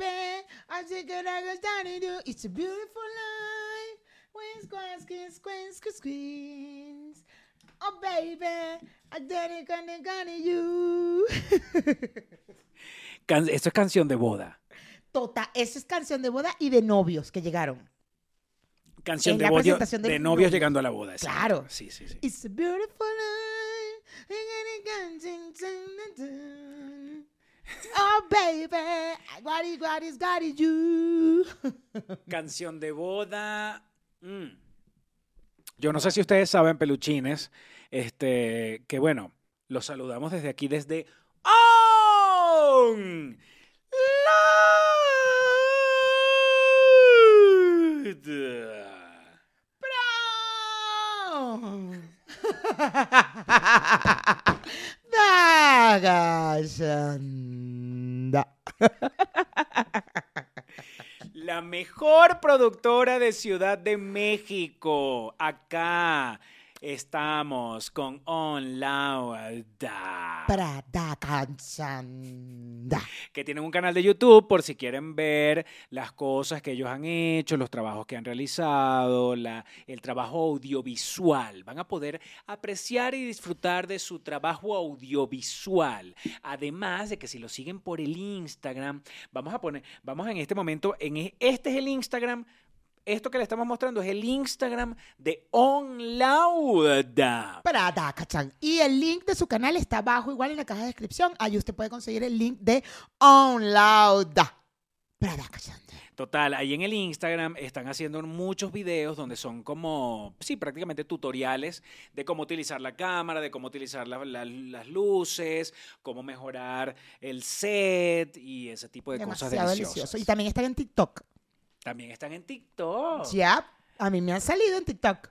Baby, I think it I was down to do. It's a beautiful life. When squash, squeeze, squeeze, squeeze, squeeze. Oh, baby, I did it, gonna, gonna you. Can- Esto es canción de boda. Tota, esa es canción de boda y de novios que llegaron. Canción de, la presentación de novios novio. llegando a la boda. exacto. Claro. Sí, sí, sí. It's a beautiful life. Oh, baby, what is, what is, you. Canción de boda. mm. Yo no sé si ustedes saben, peluchines, este, que bueno, los saludamos desde aquí, desde On Loud. La mejor productora de Ciudad de México. Acá estamos con On Loud. Pradakashanda. que tienen un canal de YouTube por si quieren ver las cosas que ellos han hecho, los trabajos que han realizado, la- el trabajo audiovisual. Van a poder apreciar y disfrutar de su trabajo audiovisual. Además de que si lo siguen por el Instagram, vamos a poner, vamos en este momento, en e- este es el Instagram. Esto que le estamos mostrando es el Instagram de OnLauda. Pradakachan. Y el link de su canal está abajo, igual en la caja de descripción. Ahí usted puede conseguir el link de OnLauda. Pradakachan. Total, ahí en el Instagram están haciendo muchos videos donde son como, sí, prácticamente tutoriales de cómo utilizar la cámara, de cómo utilizar la- la- las luces, cómo mejorar el set y ese tipo de cosas deliciosas. delicioso. Y también están en TikTok. También están en TikTok. Ya, a mí me han salido en TikTok.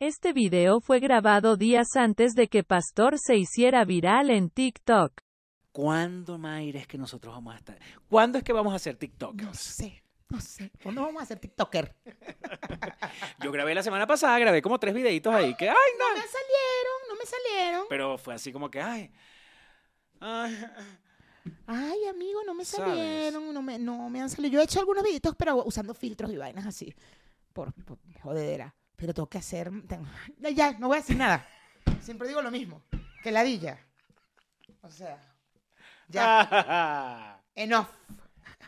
Este video fue grabado días antes de que Pastor se hiciera viral en TikTok. ¿Cuándo, Mayra, es que nosotros vamos a estar? ¿Cuándo es que vamos a hacer TikTok? No sé, no sé. ¿Cuándo vamos a hacer TikToker? Yo grabé la semana pasada, grabé como tres videitos ahí que, ay, No me salieron, no me salieron. pero fue así como que, ay, ay, Ay, amigo, no me ¿Sabes? salieron, no me, no me han salido. Yo he hecho algunos videitos, pero usando filtros y vainas así. Por, por jodedera. Pero tengo que hacer. tengo- Ya, no voy a decir nada. Siempre digo lo mismo. Que ladilla. O sea. Ya. Enough.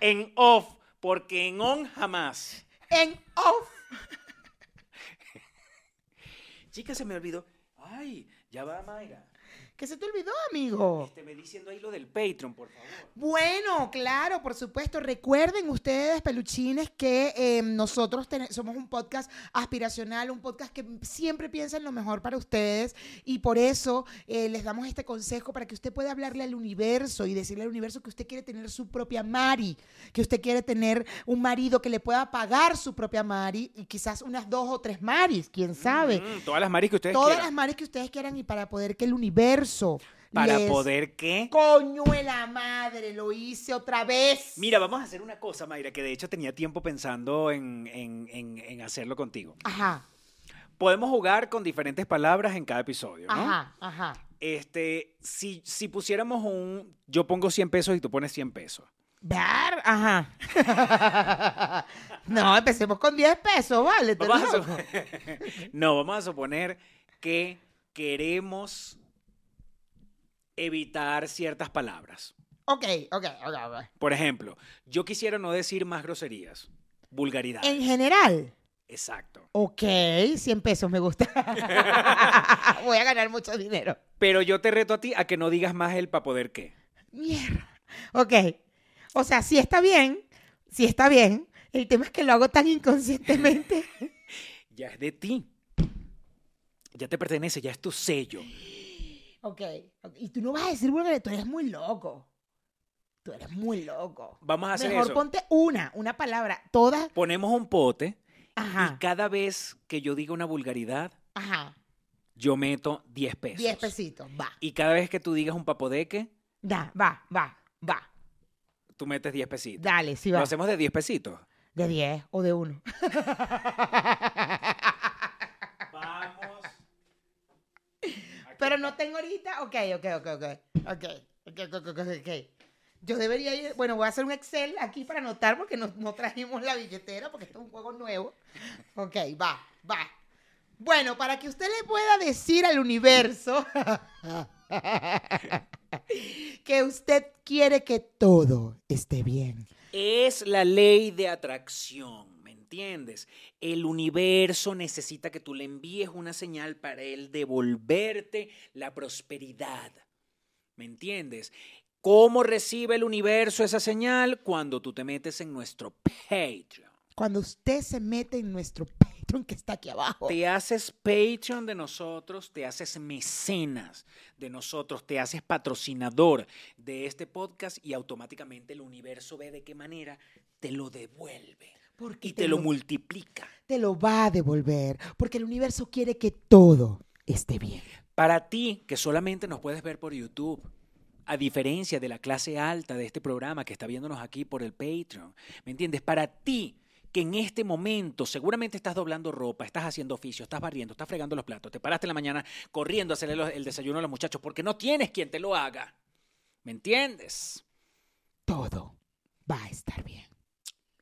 en off, porque en on jamás. En off. Chica, se me olvidó. Ay, ya va, Mayra. ¿Qué se te olvidó, amigo? Este, me diciendo ahí lo del Patreon, por favor. Bueno, claro, por supuesto. Recuerden ustedes, peluchines, que eh, nosotros somos un podcast aspiracional, un podcast que siempre piensa en lo mejor para ustedes y por eso eh, les damos este consejo para que usted pueda hablarle al universo y decirle al universo que usted quiere tener su propia Mari, que usted quiere tener un marido que le pueda pagar su propia Mari y quizás unas dos o tres Maris, quién sabe. Mm, todas las maris que ustedes Todas quieran. las Maris que ustedes quieran y para poder que el universo... Para les- poder qué. Coño de la madre, lo hice otra vez. Mira, vamos a hacer una cosa, Mayra, que de hecho tenía tiempo pensando en, en- en- en hacerlo contigo. Ajá, Podemos jugar con diferentes palabras en cada episodio, ¿no? ajá, ajá. Este, si, si pusiéramos un, yo pongo 100 pesos y tú pones 100 pesos. Ver, ajá. no, empecemos con 10 pesos, vale. te Vamos a no, vamos a suponer que queremos evitar ciertas palabras. Ok, ok, ok. ok. Por ejemplo, yo quisiera no decir más groserías, vulgaridades. En general, Exacto. ok, 100 pesos me gusta. Voy a ganar mucho dinero. Pero yo te reto a ti a que no digas más el para poder qué. Mierda. Ok. O sea, sí está bien, sí está bien. El tema es que lo hago tan inconscientemente. Ya es de ti. Ya te pertenece, ya es tu sello. Ok. Y tú no vas a decir vulgaridad, tú eres muy loco. Tú eres muy loco. Vamos a hacer Mejor eso. ponte una, una palabra. Todas. Ponemos un pote Ajá. y cada vez que yo diga una vulgaridad, Ajá. yo meto 10 pesos. 10 pesitos. Va. Y cada vez que tú digas un papodeque, Da, va, va, va. tú metes 10 pesitos. Dale, sí Lo va. hacemos de 10 pesitos. De 10 o de 1. Vamos. Pero no tengo ahorita. Ok, ok, ok, ok. Ok, ok, ok, ok, ok. Yo debería ir, bueno, voy a hacer un Excel aquí para anotar porque no, no trajimos la billetera porque esto es un juego nuevo. Ok, va, va. Bueno, para que usted le pueda decir al universo que usted quiere que todo esté bien. Es la ley de atracción, ¿me entiendes? El universo necesita que tú le envíes una señal para él devolverte la prosperidad. ¿Me entiendes? ¿Cómo recibe el universo esa señal? Cuando tú te metes en nuestro Patreon. Cuando usted se mete en nuestro Patreon que está aquí abajo. Te haces Patreon de nosotros, te haces mecenas de nosotros, te haces patrocinador de este podcast y automáticamente el universo ve de qué manera te lo devuelve Porque y te lo multiplica. te lo va a devolver. Porque el universo quiere que todo esté bien. Para ti, que solamente nos puedes ver por YouTube, a diferencia de la clase alta de este programa que está viéndonos aquí por el Patreon, ¿me entiendes? Para ti, que en este momento seguramente estás doblando ropa, estás haciendo oficio, estás barriendo, estás fregando los platos, te paraste en la mañana corriendo a hacerle los- el desayuno a los muchachos porque no tienes quien te lo haga. ¿Me entiendes? Todo va a estar bien.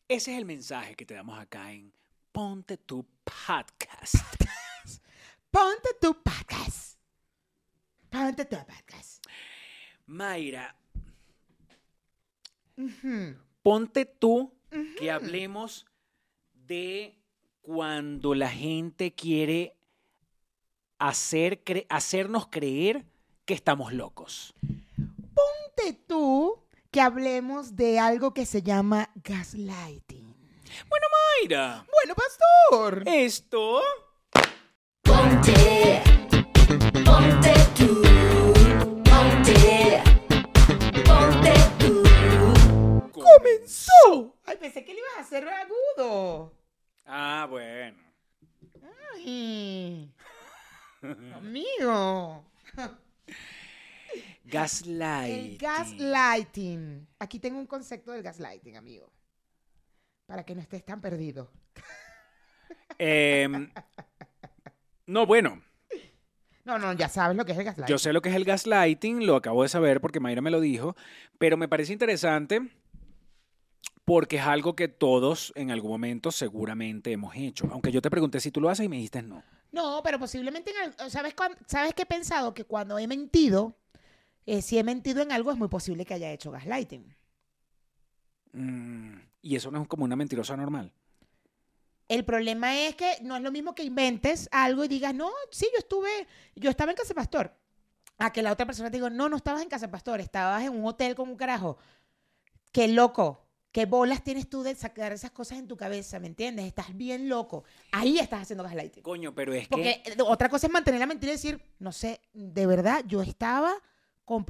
Ese es el mensaje que te damos acá en Ponte tu Podcast. Ponte tu podcast. Ponte tu podcast. Mayra, ponte tú que hablemos de cuando la gente quiere hacer cre- hacernos creer que estamos locos. Ponte tú que hablemos de algo que se llama gaslighting. Mayra, Bueno, pastor. esto Ponte, ponte tú, ponte, ponte tú. comenzó. Ay, pensé que le ibas a hacer agudo. Ah, bueno. Ay. Amigo. Gaslight. El gaslighting. Aquí tengo un concepto del gaslighting, amigo. Para que no estés tan perdido. Em, no, bueno, No, no, ya sabes lo que es el gaslighting. yo sé lo que es el gaslighting, lo acabo de saber porque Mayra me lo dijo, pero me parece interesante porque es algo que todos en algún momento seguramente hemos hecho. Aunque yo te pregunté si tú lo haces y me dijiste no. No, pero posiblemente, en al- ¿sabes, ¿sabes qué he pensado? Que cuando he mentido, eh, si he mentido en algo, es muy posible que haya hecho gaslighting. Mm, y eso no es como una mentirosa normal. El problema es que no es lo mismo que inventes algo y digas, no, sí, yo estuve, yo estaba en Casa Pastor. A que la otra persona te diga, no, no estabas en Casa Pastor, estabas en un hotel con un carajo. Qué loco. ¿Qué bolas tienes tú de sacar esas cosas en tu cabeza? ¿Me entiendes? Estás bien loco. Ahí estás haciendo gaslighting. Coño, pero es Porque que... eh, otra cosa es mantener la mentira y decir, no sé, de verdad, yo estaba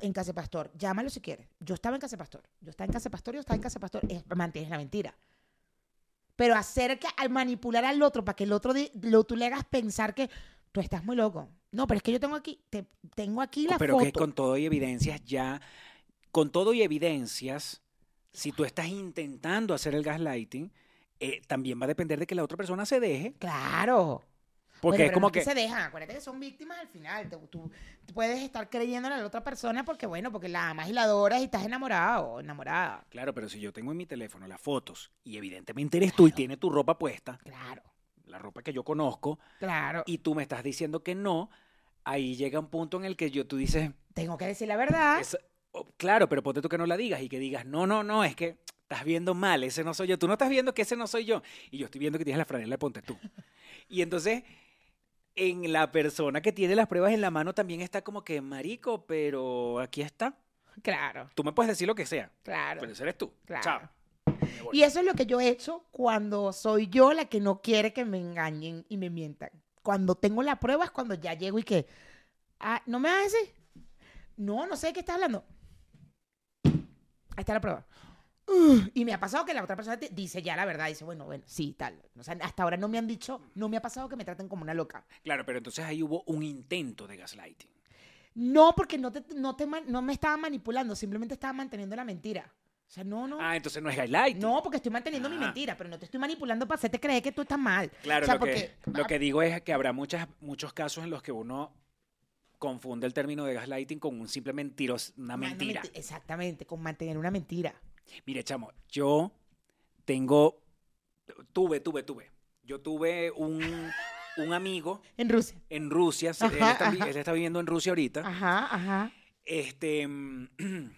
en Casa Pastor. Llámalo si quieres. Yo estaba en Casa Pastor. Yo estaba en Casa Pastor, yo estaba en Casa Pastor. Es, mantienes la mentira. Pero hacer que al manipular al otro para que el otro lo, tú le hagas pensar que tú estás muy loco. No, pero es que yo tengo aquí, te- tengo aquí la pero que foto. con todo y evidencias ya... Con todo y evidencias, si tú estás intentando hacer el gaslighting, eh, también va a depender de que la otra persona se deje. Claro. Porque Bueno, es como no que... se dejan. Acuérdate que son víctimas al final. Tú, tú- tú puedes estar creyéndole a la otra persona porque, bueno, porque la amas y la adoras y estás enamorado o enamorada. Claro, pero si yo tengo en mi teléfono las fotos y evidentemente eres tú y tiene tu ropa puesta, Claro, la ropa que yo conozco, claro. y tú me estás diciendo que no, ahí llega un punto en el que yo tú dices, Tengo que decir la verdad. "Es- oh, claro, pero ponte tú que no la digas y que digas, no, no, no, es que estás viendo mal, ese no soy yo, tú no estás viendo que ese no soy yo, y yo estoy viendo que tienes la franela de ponte tú. Y entonces, en la persona que tiene las pruebas en la mano también está como que, marico, pero aquí está. Claro, Tú me puedes decir lo que sea, claro. pero ese eres tú. Claro. Chao. Y eso es lo que yo he hecho cuando soy yo la que no quiere que me engañen y me mientan. Cuando tengo la prueba es cuando ya llego y que, ah, ¿no me vas a decir? No, no sé de qué estás hablando. Ahí está la prueba. Y me ha pasado que la otra persona te dice ya la verdad, dice, bueno, bueno, sí, tal. O sea, hasta ahora no me han dicho, no me ha pasado que me traten como una loca. Claro, pero entonces ahí hubo un intento de gaslighting. No, porque no, te, no, te, no me estaba manipulando, simplemente estaba manteniendo la mentira. O sea, no, no. Ah, entonces no es gaslighting. No, porque estoy manteniendo mi Ah. mentira, pero no te estoy manipulando para hacerte creer que tú estás mal. Claro, O sea, lo, que, porque- lo que digo es que habrá muchas, muchos casos en los que uno confunde el término de gaslighting con un simple mentiros, una mentira. menti- Exactamente, con mantener una mentira. Mire, chamo, yo tengo, tuve, tuve, tuve. Yo tuve un, un amigo En Rusia. en Rusia, él, está, él está viviendo en Rusia ahorita, Ajá, ajá. este, mm,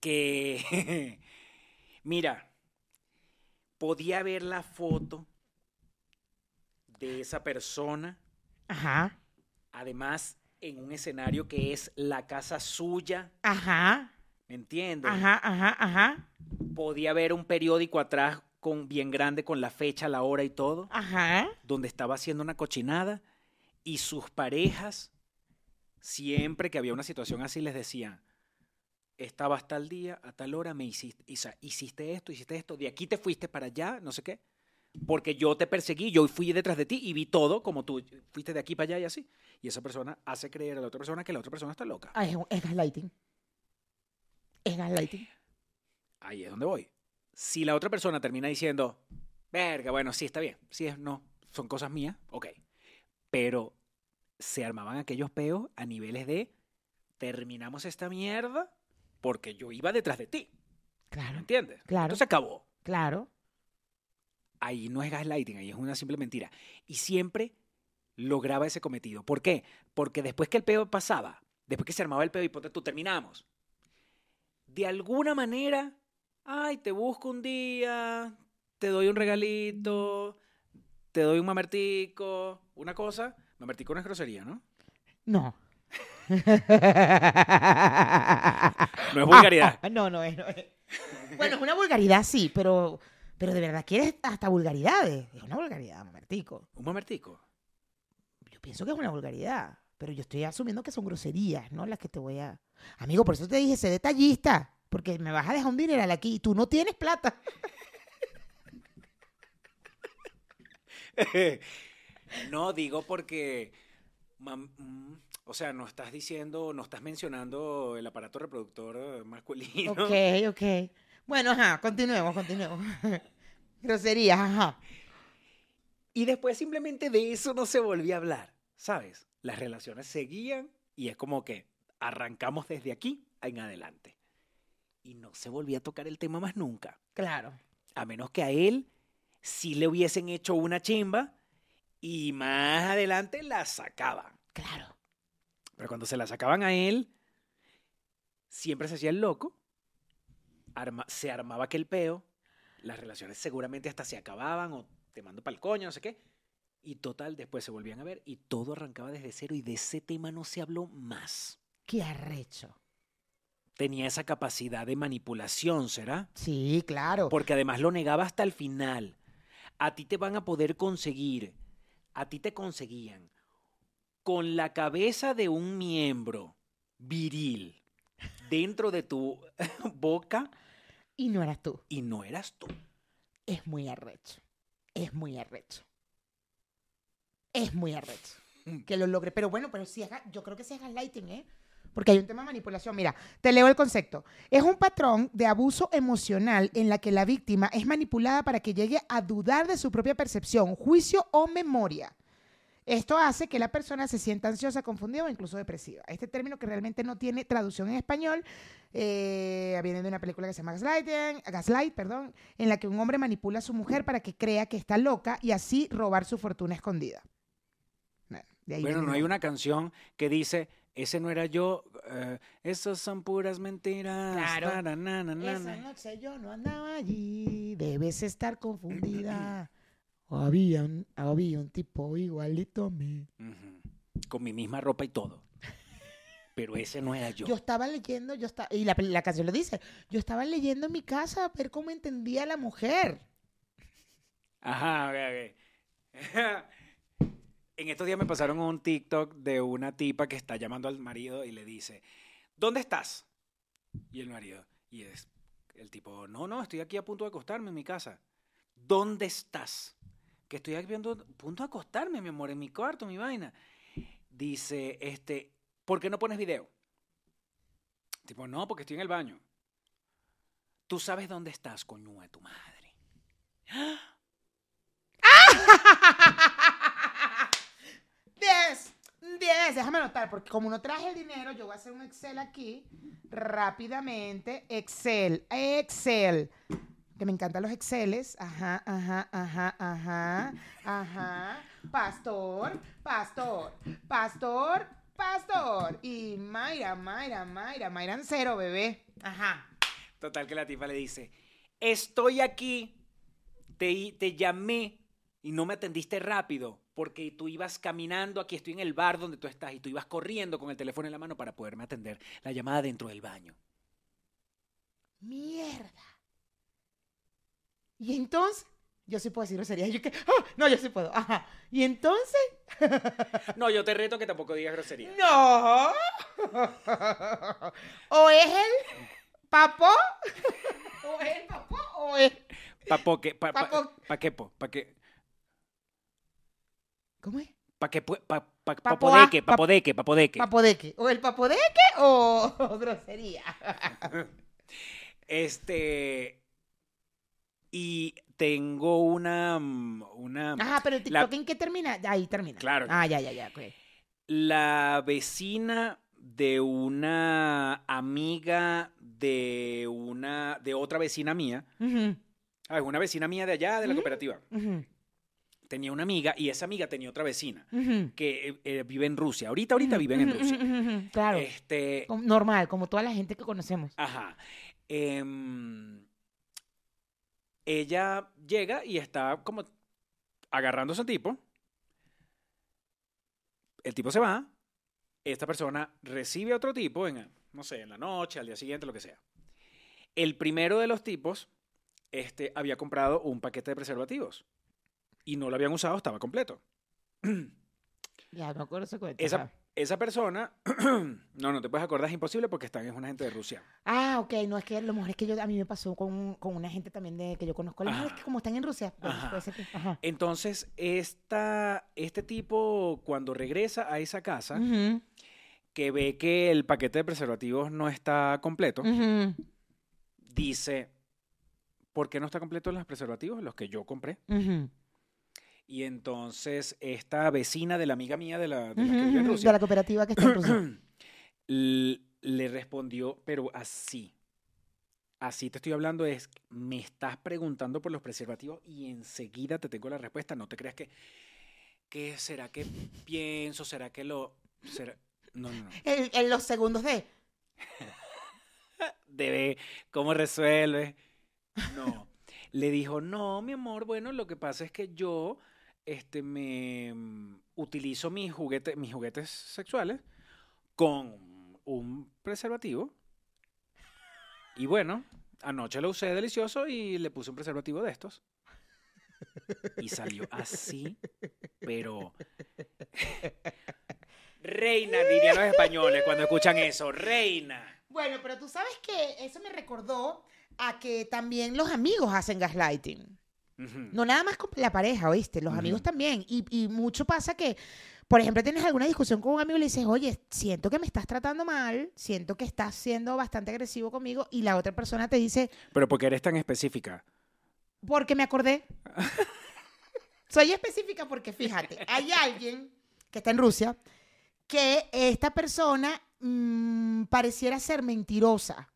que, mira, podía ver la foto de esa persona, Ajá. además en un escenario que es la casa suya, Ajá. ¿Me entiendes? Ajá, ajá, ajá. Podía ver un periódico atrás con bien grande con la fecha, la hora y todo, Ajá. donde estaba haciendo una cochinada y sus parejas siempre que había una situación así les decían, estabas tal día, a tal hora, me hiciste, Isa, hiciste esto, hiciste esto, de aquí te fuiste para allá, no sé qué, porque yo te perseguí, yo fui detrás de ti y vi todo como tú fuiste de aquí para allá y así. Y esa persona hace creer a la otra persona que la otra persona está loca. Ah, es, es gaslighting. Es gaslighting. Ahí es donde voy. Si la otra persona termina diciendo, verga, bueno, sí, está bien, sí, es, no, son cosas mías, ok. Pero se armaban aquellos peos a niveles de, terminamos esta mierda porque yo iba detrás de ti, ¿me Claro, entiendes? Claro. Entonces acabó. claro. Ahí no es gaslighting, ahí es una simple mentira. Y siempre lograba ese cometido. ¿Por qué? Porque después que el peo pasaba, después que se armaba el peo y ponte tú terminamos, de alguna manera, ay, te busco un día, te doy un regalito, te doy un mamertico, una cosa. Mamertico no es grosería, ¿no? No. No es vulgaridad. no, no es, no es. Bueno, es una vulgaridad, sí, pero, pero de verdad quieres hasta vulgaridades. Es una vulgaridad, mamertico. Un mamertico. Yo pienso que es una vulgaridad, pero yo estoy asumiendo que son groserías, ¿no? Las que te voy a... Amigo, por eso te dije, sé detallista, porque me vas a dejar un dineral aquí y tú no tienes plata. no, digo porque, mm, o sea, no estás diciendo, no estás mencionando el aparato reproductor masculino. Ok, ok. Bueno, ajá, continuemos, continuemos. Groserías, ajá. Y después simplemente de eso no se volvió a hablar, ¿sabes? Las relaciones seguían y es como que arrancamos desde aquí en adelante. Y no se volvía a tocar el tema más nunca. Claro. A menos que a él sí le hubiesen hecho una chimba y más adelante la sacaban. Claro. Pero cuando se la sacaban a él, siempre se hacía el loco, arma- se armaba aquel peo, las relaciones seguramente hasta se acababan o te mando para el coño, no sé qué. Y total, después se volvían a ver y todo arrancaba desde cero y de ese tema no se habló más. Qué arrecho. Tenía esa capacidad de manipulación, ¿será? Sí, claro. Porque además lo negaba hasta el final. A ti te van a poder conseguir, a ti te conseguían con la cabeza de un miembro viril dentro de tu boca Y no eras tú. y no eras tú. Es muy arrecho. Es muy arrecho. Es muy arrecho. Que lo logre. Pero bueno, pero sí es, yo creo que sí es gaslighting, ¿eh? Porque hay un tema de manipulación. Mira, te leo el concepto. Es un patrón de abuso emocional en la que la víctima es manipulada para que llegue a dudar de su propia percepción, juicio o memoria. Esto hace que la persona se sienta ansiosa, confundida o incluso depresiva. Este término que realmente no tiene traducción en español eh, viene de una película que se llama Gaslighting, Gaslight, perdón, en la que un hombre manipula a su mujer para que crea que está loca y así robar su fortuna escondida. Bueno, de ahí Bueno, viene no hay una canción que dice, ese no era yo, eh, esas son puras mentiras. Claro. na, na, na, Esa na". noche yo no andaba allí, debes estar confundida. había, un, había un tipo igualito a mí. Con mi misma ropa y todo. Pero ese no era yo. Yo estaba leyendo, yo estaba, y la, la canción lo dice, yo estaba leyendo en mi casa a ver cómo entendía la mujer. Ajá, ok, ok. En estos días me pasaron un TikTok de una tipa que está llamando al marido y le dice, ¿dónde estás? Y el marido, y es el tipo, no, no, estoy aquí a punto de acostarme en mi casa. ¿Dónde estás? Que estoy aquí a punto de acostarme, mi amor, en mi cuarto, mi vaina. Dice, este, ¿por qué no pones video? Tipo, no, porque estoy en el baño. Tú sabes dónde estás, coño de tu madre. Des- 10, déjame anotar, porque como no traje el dinero, yo voy a hacer un Excel aquí rápidamente. Excel, Excel. Que me encantan los Exceles. Ajá, ajá, ajá, ajá, ajá. Pastor, pastor, pastor, pastor. Y Mayra, Mayra, Mayra, Mayra en cero, bebé. Ajá. Total que la tipa le dice, estoy aquí, te, te llamé y no me atendiste rápido porque tú ibas caminando, aquí estoy en el bar donde tú estás y tú ibas corriendo con el teléfono en la mano para poderme atender la llamada dentro del baño. Mierda. Y entonces, yo sí puedo decir groserías. Yo que, ¡ah! no, yo sí puedo. Ajá. Y entonces, No, yo te reto que tampoco digas grosería. no. o es el papó, o es el papó, o es. ¿Papo qué? ¿Pa, pa, Papo- pa qué? po? ¿Pa qué? ¿Cómo es? ¿Pa pu- Pa, pa, papodeque, pap- papodeque, papodeque. Papodeque. O el papodeque o, o grosería. Este. Y tengo una. una Ajá, pero el La- TikTok en qué termina? Ahí termina. Claro. Ah, ya, ya, ya. la vecina de una amiga de una. de otra vecina mía. Ujú, Ah, una vecina mía de allá, de la cooperativa. ujú, Tenía una amiga y esa amiga tenía otra vecina que eh, eh, vive en Rusia. Ahorita, ahorita viven en Rusia. Claro. Este. Normal, como toda la gente que conocemos. Ajá. Em, ella llega y está como agarrándose al tipo. El tipo se va. Esta persona recibe a otro tipo en, no sé, en la noche, al día siguiente, lo que sea. El primero de los tipos este, había comprado un paquete de preservativos y no lo habían usado, estaba completo. Ya, me acuerdo ese cuento. Esa, esa persona, no, no te puedes acordar, es imposible porque están, es una gente de Rusia. Ah, ok, no, es que lo mejor es que yo, a mí me pasó con, con una gente también de que yo conozco. Lo mejor es que como están en Rusia, bueno, Ajá. puede ser que- ajá. Entonces, esta, este tipo, cuando regresa a esa casa, que ve que el paquete de preservativos no está completo, dice, ¿por qué no está completo los preservativos? Los que yo compré. ujú, Y entonces, esta vecina de la amiga mía de la, de la que vive en ujú, Rusia, De la cooperativa que está en Rusia. le respondió, pero así. Así te estoy hablando, es, me estás preguntando por los preservativos y enseguida te tengo la respuesta. No te creas que, ¿qué será que pienso? ¿Será que lo...? será- No, no, no. En, en los segundos de. Debe, ¿cómo resuelve? No. Le dijo, no, mi amor, bueno, lo que pasa es que yo este, me mm, utilizo mis juguetes, mis juguetes sexuales con un preservativo. Y bueno, anoche lo usé delicioso y le puse un preservativo de estos. Y salió así, pero... Reina, dirían los españoles cuando escuchan eso, reina. Bueno, pero tú sabes que eso me recordó a que también los amigos hacen gaslighting. No nada más con la pareja, ¿oíste? Los amigos también. Y, y mucho pasa que, por ejemplo, tienes alguna discusión con un amigo y le dices, oye, siento que me estás tratando mal, siento que estás siendo bastante agresivo conmigo, y la otra persona te dice, Pero porque eres tan específica. porque me acordé. Soy específica porque, fíjate, hay alguien que está en Rusia que esta persona mm, pareciera ser mentirosa.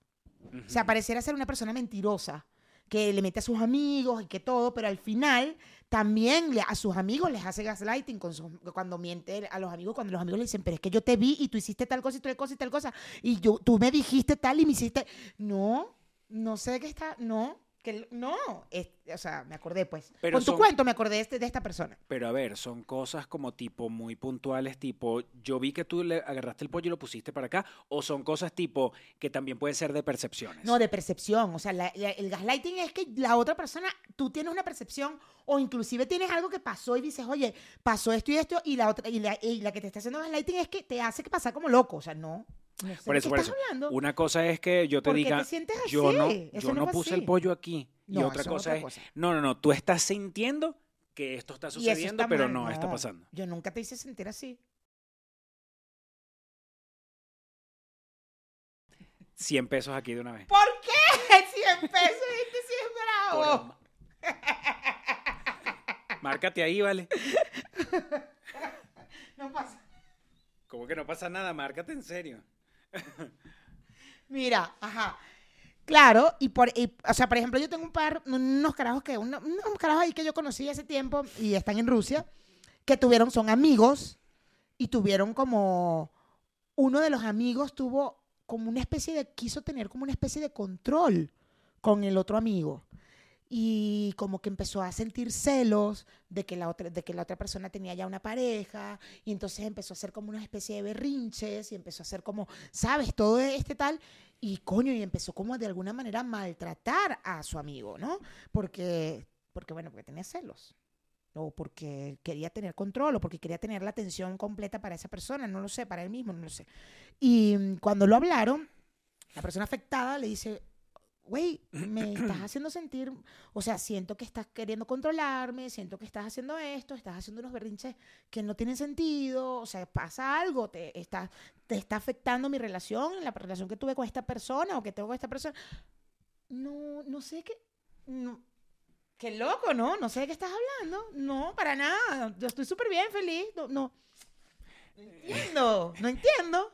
O sea, pareciera ser una persona mentirosa, que le mete a sus amigos y que todo, pero al final también a sus amigos les hace gaslighting cuando miente a los amigos, cuando los amigos le dicen, pero es que yo te vi y tú hiciste tal cosa y tal cosa y tal cosa, y yo, tú me dijiste tal y me hiciste... No, no sé qué está, no, que no, es- o sea, me acordé pues. Pero con tu cuento me acordé de, este- de esta persona. Pero a ver, son cosas como tipo muy puntuales, tipo, yo vi que tú le agarraste el pollo y lo pusiste para acá, o son cosas tipo que también pueden ser de percepciones. No, de percepción. O sea, la- la- el gaslighting es que la otra persona, tú tienes una percepción o inclusive tienes algo que pasó y dices, oye, pasó esto y esto, y la otra y la, y la que te está haciendo gaslighting es que te hace que pasar como loco. O sea, no. No sé por eso, qué por estás eso. hablando. Una cosa es que yo te ¿Por qué diga, te yo no, yo no puse así. el pollo aquí. y otra cosa otra es, cosa. no, no, no, tú estás sintiendo que esto está sucediendo, está pero mal. no, está pasando. Yo nunca te hice sentir así. 100 pesos aquí de una vez. ¿Por qué? 100 pesos, este sí es bravo. Márcate ahí, vale. No pasa. ¿Cómo que no pasa nada? Márcate en serio. Mira, ajá. Claro, y por, o sea, por ejemplo, yo tengo un par, unos carajos que, uno- unos carajos ahí que yo conocí hace tiempo y están en Rusia, que tuvieron, son amigos y tuvieron como, uno de los amigos tuvo como una especie de, quiso tener como una especie de control con el otro amigo. Y como que empezó a sentir celos de que, la otra, de que la otra persona tenía ya una pareja, y entonces empezó a hacer como una especie de berrinches, y empezó a hacer como, ¿sabes? Todo este tal, y coño, y empezó como de alguna manera a maltratar a su amigo, ¿no? Porque, porque bueno, porque tenía celos. O porque quería tener control, o porque quería tener la atención completa para esa persona, no lo sé, para él mismo, no lo sé. Y mm, cuando lo hablaron, la persona afectada le dice, güey, me estás haciendo sentir, o sea, siento que estás queriendo controlarme, siento que estás haciendo esto, estás haciendo unos berrinches que no tienen sentido, o sea, pasa algo, te está, te está afectando mi relación, la relación que tuve con esta persona o que tengo con esta persona. No, no sé qué, no, qué loco, ¿no? No sé de qué estás hablando. No, para nada. Yo estoy súper bien, feliz. No, no. No entiendo, no entiendo.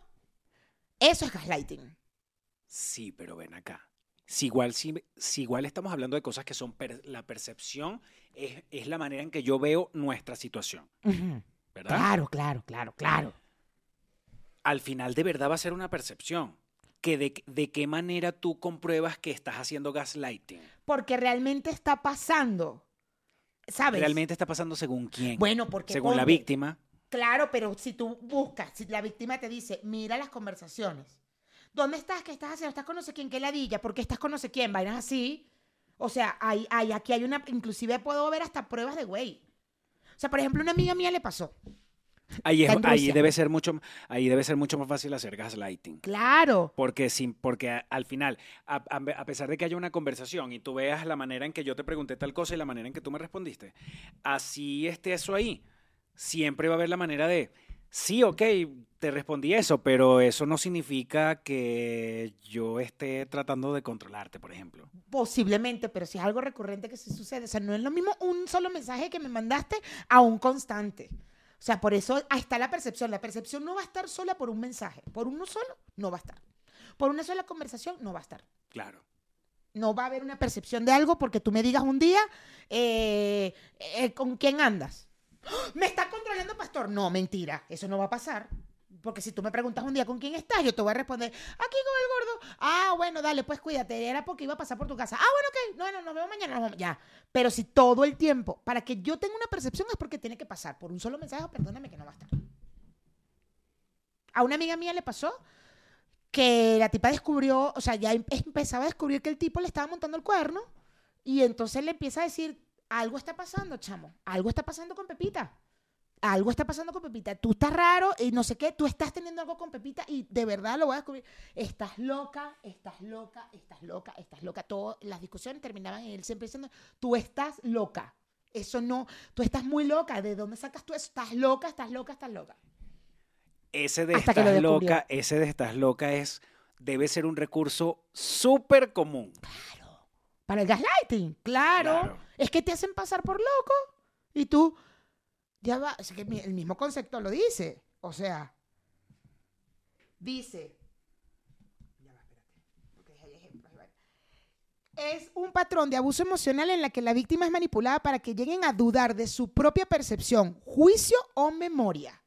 Eso es gaslighting. Sí, pero ven acá. Si igual, si, si igual estamos hablando de cosas que son per- la percepción, es, es la manera en que yo veo nuestra situación, ¿verdad? Claro, claro, claro, claro. Al final de verdad va a ser una percepción. Que de, de qué manera tú compruebas que estás haciendo gaslighting? Porque realmente está pasando. ¿Sabes? ¿Realmente está pasando según quién? Bueno, porque. según la víctima. Claro, pero si tú buscas, si la víctima te dice, mira las conversaciones. ¿Dónde estás? ¿Qué estás haciendo? ¿Estás con no sé quién? ¿Qué ladilla? ¿Por qué estás con no sé quién? Vainas así. O sea, hay, hay, aquí hay una. Inclusive puedo ver hasta pruebas de güey. O sea, por ejemplo, una amiga mía le pasó. Ahí, es- ahí, debe ser mucho, ahí debe ser mucho más fácil hacer gaslighting. Claro. Porque, sin, porque a- al final, a, a- a pesar de que haya una conversación y tú veas la manera en que yo te pregunté tal cosa y la manera en que tú me respondiste, así esté eso ahí, siempre va a haber la manera de, sí, ok, te respondí eso, pero eso no significa que yo esté tratando de controlarte, por ejemplo. Posiblemente, pero si es algo recurrente que sí sucede. O sea, no es lo mismo un solo mensaje que me mandaste a un constante. O sea, por eso ahí está la percepción. La percepción no va a estar sola por un mensaje. Por uno solo, no va a estar. Por una sola conversación, no va a estar. Claro. No va a haber una percepción de algo porque tú me digas un día eh, eh, con quién andas. ¿Me está controlando, pastor? No, mentira. Eso no va a pasar. Porque si tú me preguntas un día con quién estás, yo te voy a responder, aquí con el gordo. Ah, bueno, dale, pues cuídate. Era porque iba a pasar por tu casa. Ah, bueno, ok. No, no, nos vemos mañana. Ya. Pero si todo el tiempo, para que yo tenga una percepción es porque tiene que pasar por un solo mensaje, perdóname que no va a estar. A una amiga mía le pasó que la tipa descubrió, o sea, ya em- empezaba a descubrir que el tipo le estaba montando el cuerno y entonces le empieza a decir, algo está pasando, chamo, algo está pasando con Pepita. Algo está pasando con Pepita. Tú estás raro y no sé qué, tú estás teniendo algo con Pepita y de verdad lo voy a descubrir. Estás loca, estás loca, estás loca, estás loca. Todas las discusiones terminaban en él siempre diciendo, tú estás loca. Eso no, tú estás muy loca. ¿De dónde sacas tú eso? Estás loca, estás loca, estás loca. Ese de Hasta que lo estás descubrió. loca, ese de estás loca es, debe ser un recurso súper común. Claro. Para el gaslighting, claro. Claro. Es que te hacen pasar por loco y tú, ya va, es que el mismo concepto lo dice. O sea, dice, ya va, espérate, porque hay ejemplos, ahí va. es un patrón de abuso emocional en la que la víctima es manipulada para que lleguen a dudar de su propia percepción, juicio o memoria.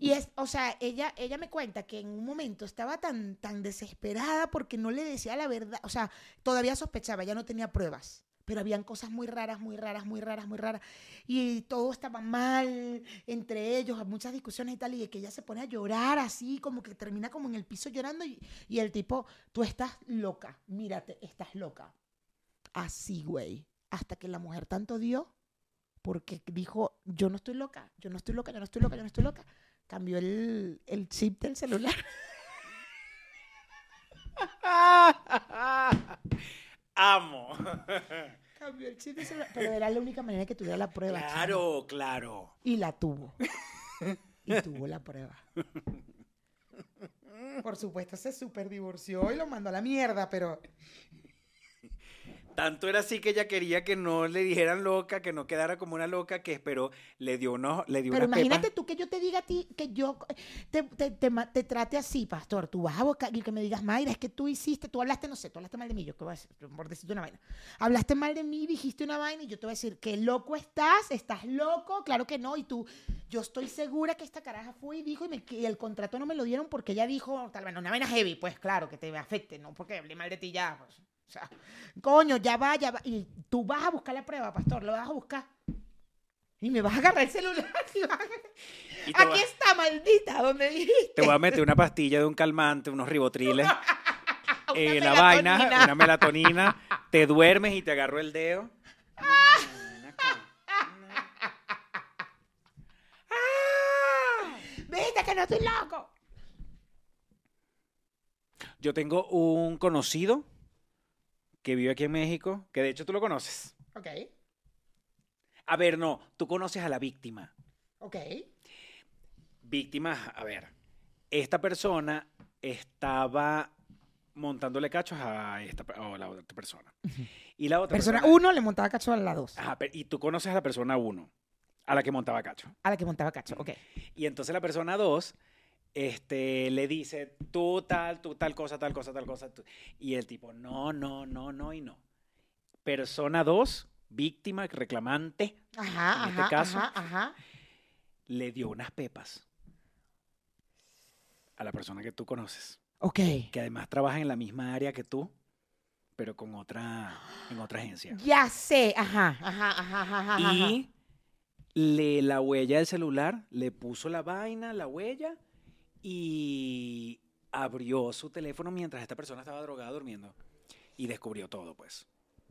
Y es, o sea, ella, ella me cuenta que en un momento estaba tan, tan desesperada porque no le decía la verdad. O sea, todavía sospechaba, ya no tenía pruebas. Pero habían cosas muy raras, muy raras, muy raras, muy raras. Y todo estaba mal entre ellos, muchas discusiones y tal. Y que ella se pone a llorar así, como que termina como en el piso llorando. Y, y el tipo, tú estás loca, mírate, estás loca. Así, güey. Hasta que la mujer tanto dio, porque dijo, yo no estoy loca, yo no estoy loca, yo no estoy loca, yo no estoy loca cambió el, el chip del celular. Amo. cambió el chip del celular. Pero era la única manera que tuviera la prueba. Claro, claro. Y la tuvo. Y tuvo la prueba. Por supuesto, se super divorció y lo mandó a la mierda, pero. Tanto era así que ella quería que no le dijeran loca, que no quedara como una loca, que esperó, le dio unos, le dio Pero unas imagínate pepas. tú que yo te diga a ti, que yo te, te- te te trate así, pastor. Tú vas a buscar y que me digas, Mayra, es que tú hiciste, tú hablaste, no sé, tú hablaste mal de mí, yo qué voy a decir, por decirte una vaina. Hablaste mal de mí, dijiste una vaina y yo te voy a decir, qué loco estás, estás loco, claro que no. Y tú, yo estoy segura que esta caraja fue y dijo y, me- y el contrato no me lo dieron porque ella dijo, tal vez, no, una vaina heavy, pues claro, que te afecte, no porque hablé mal de ti ya. pues. O sea, coño, ya va, ya va. Y tú vas a buscar la prueba, pastor, lo vas a buscar. Y me vas a agarrar el celular y vas a- Y te, Aquí está, maldita, donde dijiste. te voy a meter una pastilla de un calmante, unos ribotriles, eh, la vaina, una melatonina, te duermes y te agarro el dedo. Viste que no estoy loco. Yo tengo un conocido que vive aquí en México, que de hecho tú lo conoces. Ok, A ver, no, tú conoces a la víctima. ok. Víctima, a ver, esta persona estaba montándole cachos a esta a la otra persona. Y la otra Persona persona, 1 le montaba cacho a la 2. Ajá, pe- y tú conoces a la persona 1, a la que montaba cacho. A la que montaba cacho, ok. Y entonces la persona 2 este, le dice, tú tal, tú tal cosa, tal cosa, tal cosa. tú- Y el tipo, no, no, no, no y no. Persona 2, víctima, reclamante, Ajá, En este ajá, caso, ajá, le dio unas pepas a la persona que tú conoces. Ok. que además trabaja en la misma área que tú, pero con otra, en otra agencia. Ya sé, ajá, ajá, ajá. ajá. Y le, la huella del celular, le puso la vaina, la huella, y abrió su teléfono mientras esta persona estaba drogada durmiendo. Y descubrió todo, pues.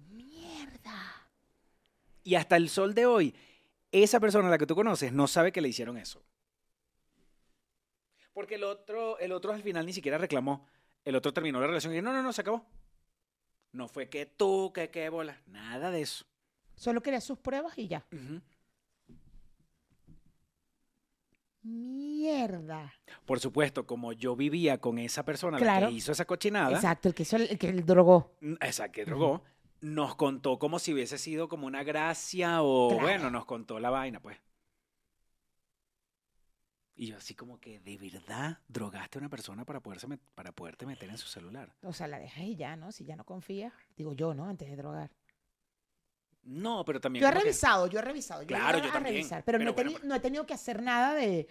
Mierda. Y hasta el sol de hoy, esa persona a la que tú conoces no sabe que le hicieron eso. Porque el otro, el otro al final ni siquiera reclamó. El otro terminó la relación y dijo, no, no, no, se acabó. No fue que tú, que qué bola. Nada de eso. Solo quería sus pruebas y ya. Mierda. Por supuesto, como yo vivía con esa persona la que hizo esa cochinada, Exacto, el que hizo el, el que el drogó. esa que drogó, nos contó como si hubiese sido como una gracia o Claro. bueno, nos contó la vaina, pues. Y yo así como que, ¿de verdad drogaste a una persona para, poderse met- para poderte meter en su celular? O sea, la dejas y ya, ¿no? Si ya no confías. Digo yo, ¿no? Antes de drogar. No, pero también Yo he que- revisado, yo he revisado. Claro, he yo también, revisar, pero, no, he pero bueno, pues. no he tenido que hacer nada de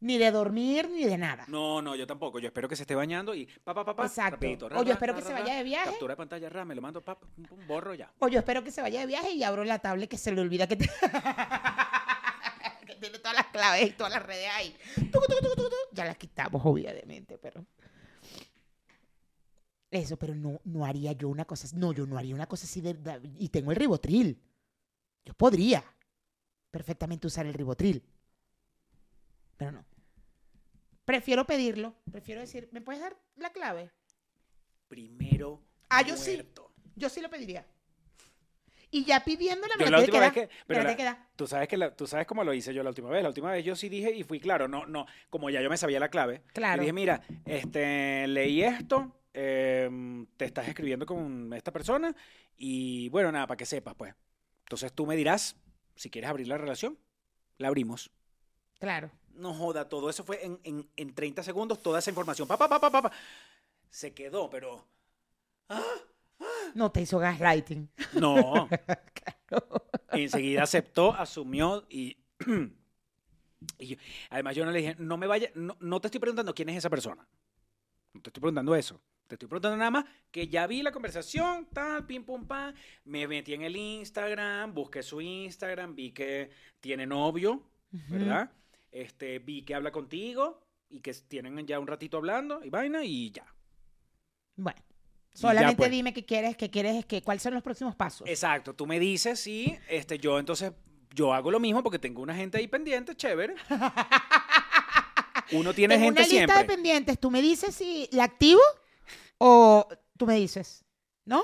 ni de dormir ni de nada. No, no, yo tampoco. Yo espero que se esté bañando y pa, pa, pa, pa, Exacto. rapidito, ra, O yo espero ra, que se vaya de viaje. Captura de pantalla, ra, me lo mando, pa, pum, borro ya. O yo espero que se vaya de viaje y abro la tablet que se le olvida que, te- que tiene todas las claves y todas las redes ahí. Ya las quitamos, obviamente, pero. Eso, pero no, no haría yo una cosa así. No, yo no haría una cosa así de. de- y tengo el ribotril. Yo podría perfectamente usar el ribotril. Pero no. Prefiero pedirlo. Prefiero decir, ¿me puedes dar la clave? Primero Ah, yo sí. Yo sí lo pediría. Y ya pidiéndola, me Yo la última dar. vez que- pero la. Tú sabes que la- tú sabes cómo lo hice yo la última vez. La última vez yo sí dije y fui claro, no, no, como ya yo me sabía la clave. Claro. Y dije, mira, este, leí esto, em, te estás escribiendo con esta persona y bueno, nada, para que sepas, pues. Entonces tú me dirás si quieres abrir la relación, la abrimos. Claro. No joda, todo eso fue en, en, en 30 segundos, toda esa información. Pa, pa, pa, pa, pa, pa. Se quedó, pero No te hizo gaslighting. no. Enseguida aceptó, asumió y, y yo- además yo no le dije, no me vaya, no, no te estoy preguntando quién es esa persona. No te estoy preguntando eso. Te estoy preguntando nada más que ya vi la conversación, tal, pim, pum, pam. Me metí en el Instagram, busqué su Instagram, vi que tiene novio, ¿verdad? Este, vi que habla contigo y que tienen ya un ratito hablando y vaina y ya. Bueno. Ya, Solamente pues. dime qué quieres, qué quieres, que, cuáles son los próximos pasos. Exacto, tú me dices y este, yo entonces, yo hago lo mismo porque tengo una gente ahí pendiente, chévere. Uno tiene Tengo gente una lista siempre. de pendientes. ¿Tú me dices si la activo o tú me dices? ¿No?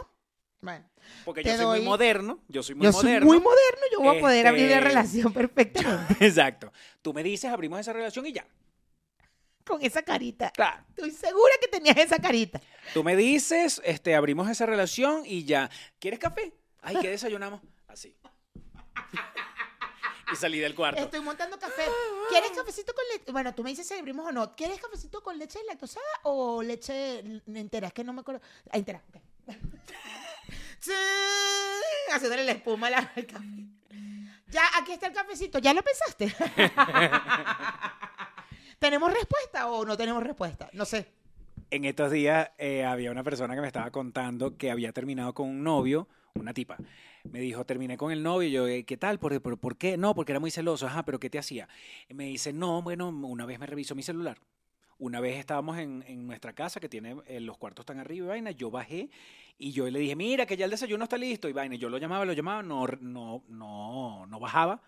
Bueno. Porque yo soy muy moderno, yo soy muy yo moderno. soy muy moderno, yo voy a poder abrir la Este- relación perfectamente. Exacto. Tú me dices, abrimos esa relación y ya. con esa carita. Claro. Estoy segura que tenías esa carita. Tú me dices, este, abrimos esa relación y ya. ¿Quieres café? Ay, ¿qué desayunamos? Así. Y salí del cuarto. Estoy montando café. ¿Quieres cafecito con leche? Bueno, tú me dices si abrimos o no. ¿Quieres cafecito con leche lactosada o leche entera? Es que no me acuerdo. Ah, entera. ok. Haciéndole la espuma al café. Ya, aquí está el cafecito. ¿Ya lo pensaste? ¿Tenemos respuesta o no tenemos respuesta? No sé. En estos días eh, había una persona que me estaba contando que había terminado con un novio, una tipa. Me dijo, terminé con el novio. Y yo, eh, ¿qué tal? ¿Por, por, por qué? No, porque era muy celoso. Ajá, pero ¿qué te hacía? Me dice, no, bueno, una vez me revisó mi celular. Una vez estábamos en, en nuestra casa, que tiene eh, los cuartos tan arriba y vaina. Yo bajé y yo le dije, mira, que ya el desayuno está listo. Y vaina, yo lo llamaba, lo llamaba, no, no, no, no bajaba.